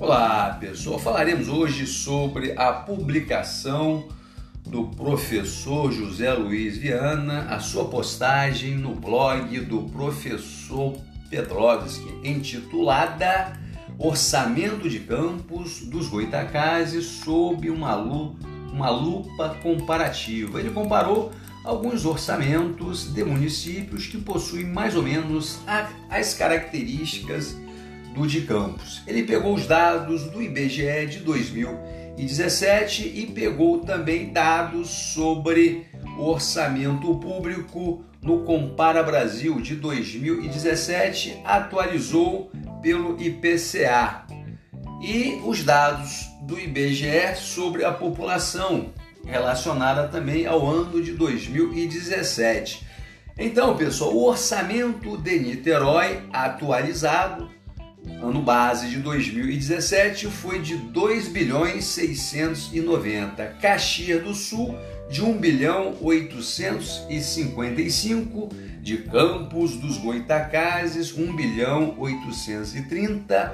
Olá, pessoal. Falaremos hoje sobre a publicação do professor José Luiz Viana, a sua postagem no blog do professor Petrovski, intitulada Orçamento de Campos dos Goitacazes sob uma, uma lupa comparativa. Ele comparou alguns orçamentos de municípios que possuem mais ou menos as características do de Campos. Ele pegou os dados do IBGE de 2017 e pegou também dados sobre o orçamento público no Compara Brasil de 2017, atualizou pelo IPCA. E os dados do IBGE sobre a população, relacionada também ao ano de 2017. Então, pessoal, o orçamento de Niterói atualizado ano base de 2017 foi de 2 bilhões 690, Caxias do Sul de 1 bilhão 855, de Campos dos Goitacazes 1 bilhão 830,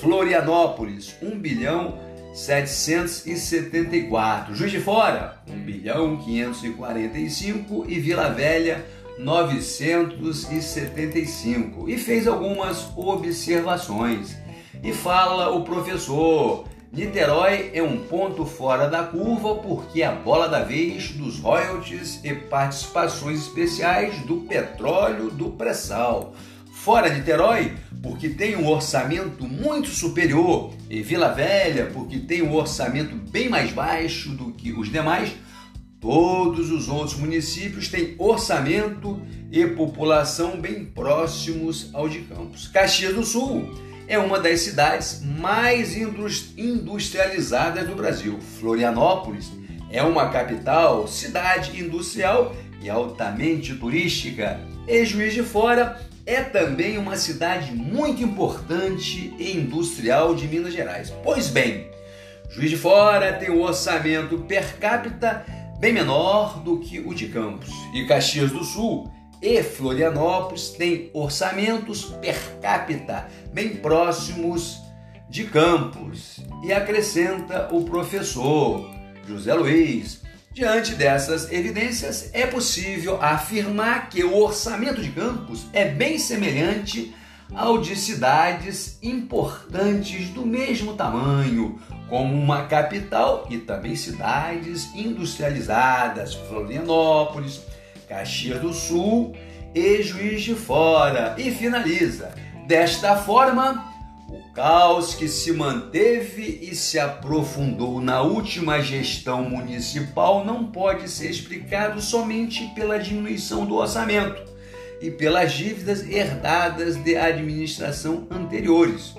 Florianópolis 1 bilhão 774, Juiz de Fora 1 bilhão 545 e Vila Velha 975 e fez algumas observações. E fala o professor: Niterói é um ponto fora da curva porque a bola da vez dos royalties e participações especiais do petróleo do pré-sal. Fora Niterói, porque tem um orçamento muito superior, e Vila Velha, porque tem um orçamento bem mais baixo do que os demais, Todos os outros municípios têm orçamento e população bem próximos ao de Campos. Caxias do Sul é uma das cidades mais industrializadas do Brasil. Florianópolis é uma capital, cidade industrial e altamente turística. E Juiz de Fora é também uma cidade muito importante e industrial de Minas Gerais. Pois bem, Juiz de Fora tem um orçamento per capita bem menor do que o de Campos. E Caxias do Sul e Florianópolis têm orçamentos per capita bem próximos de Campos. E acrescenta o professor José Luiz. Diante dessas evidências, é possível afirmar que o orçamento de Campos é bem semelhante ao de cidades importantes do mesmo tamanho, como uma capital e também cidades industrializadas, Florianópolis, Caxias do Sul e Juiz de Fora. E finaliza. Desta forma, o caos que se manteve e se aprofundou na última gestão municipal não pode ser explicado somente pela diminuição do orçamento e pelas dívidas herdadas de administração anteriores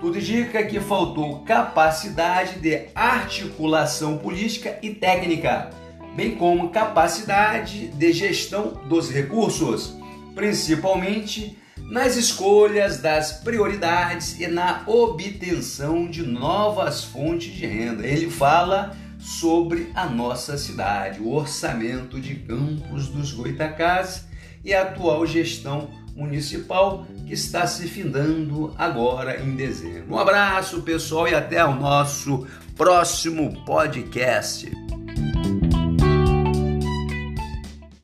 tudo indica que faltou capacidade de articulação política e técnica, bem como capacidade de gestão dos recursos, principalmente nas escolhas das prioridades e na obtenção de novas fontes de renda. Ele fala sobre a nossa cidade, o orçamento de Campos dos Goitacás e a atual gestão municipal que está se findando agora em dezembro. Um abraço, pessoal, e até o nosso próximo podcast.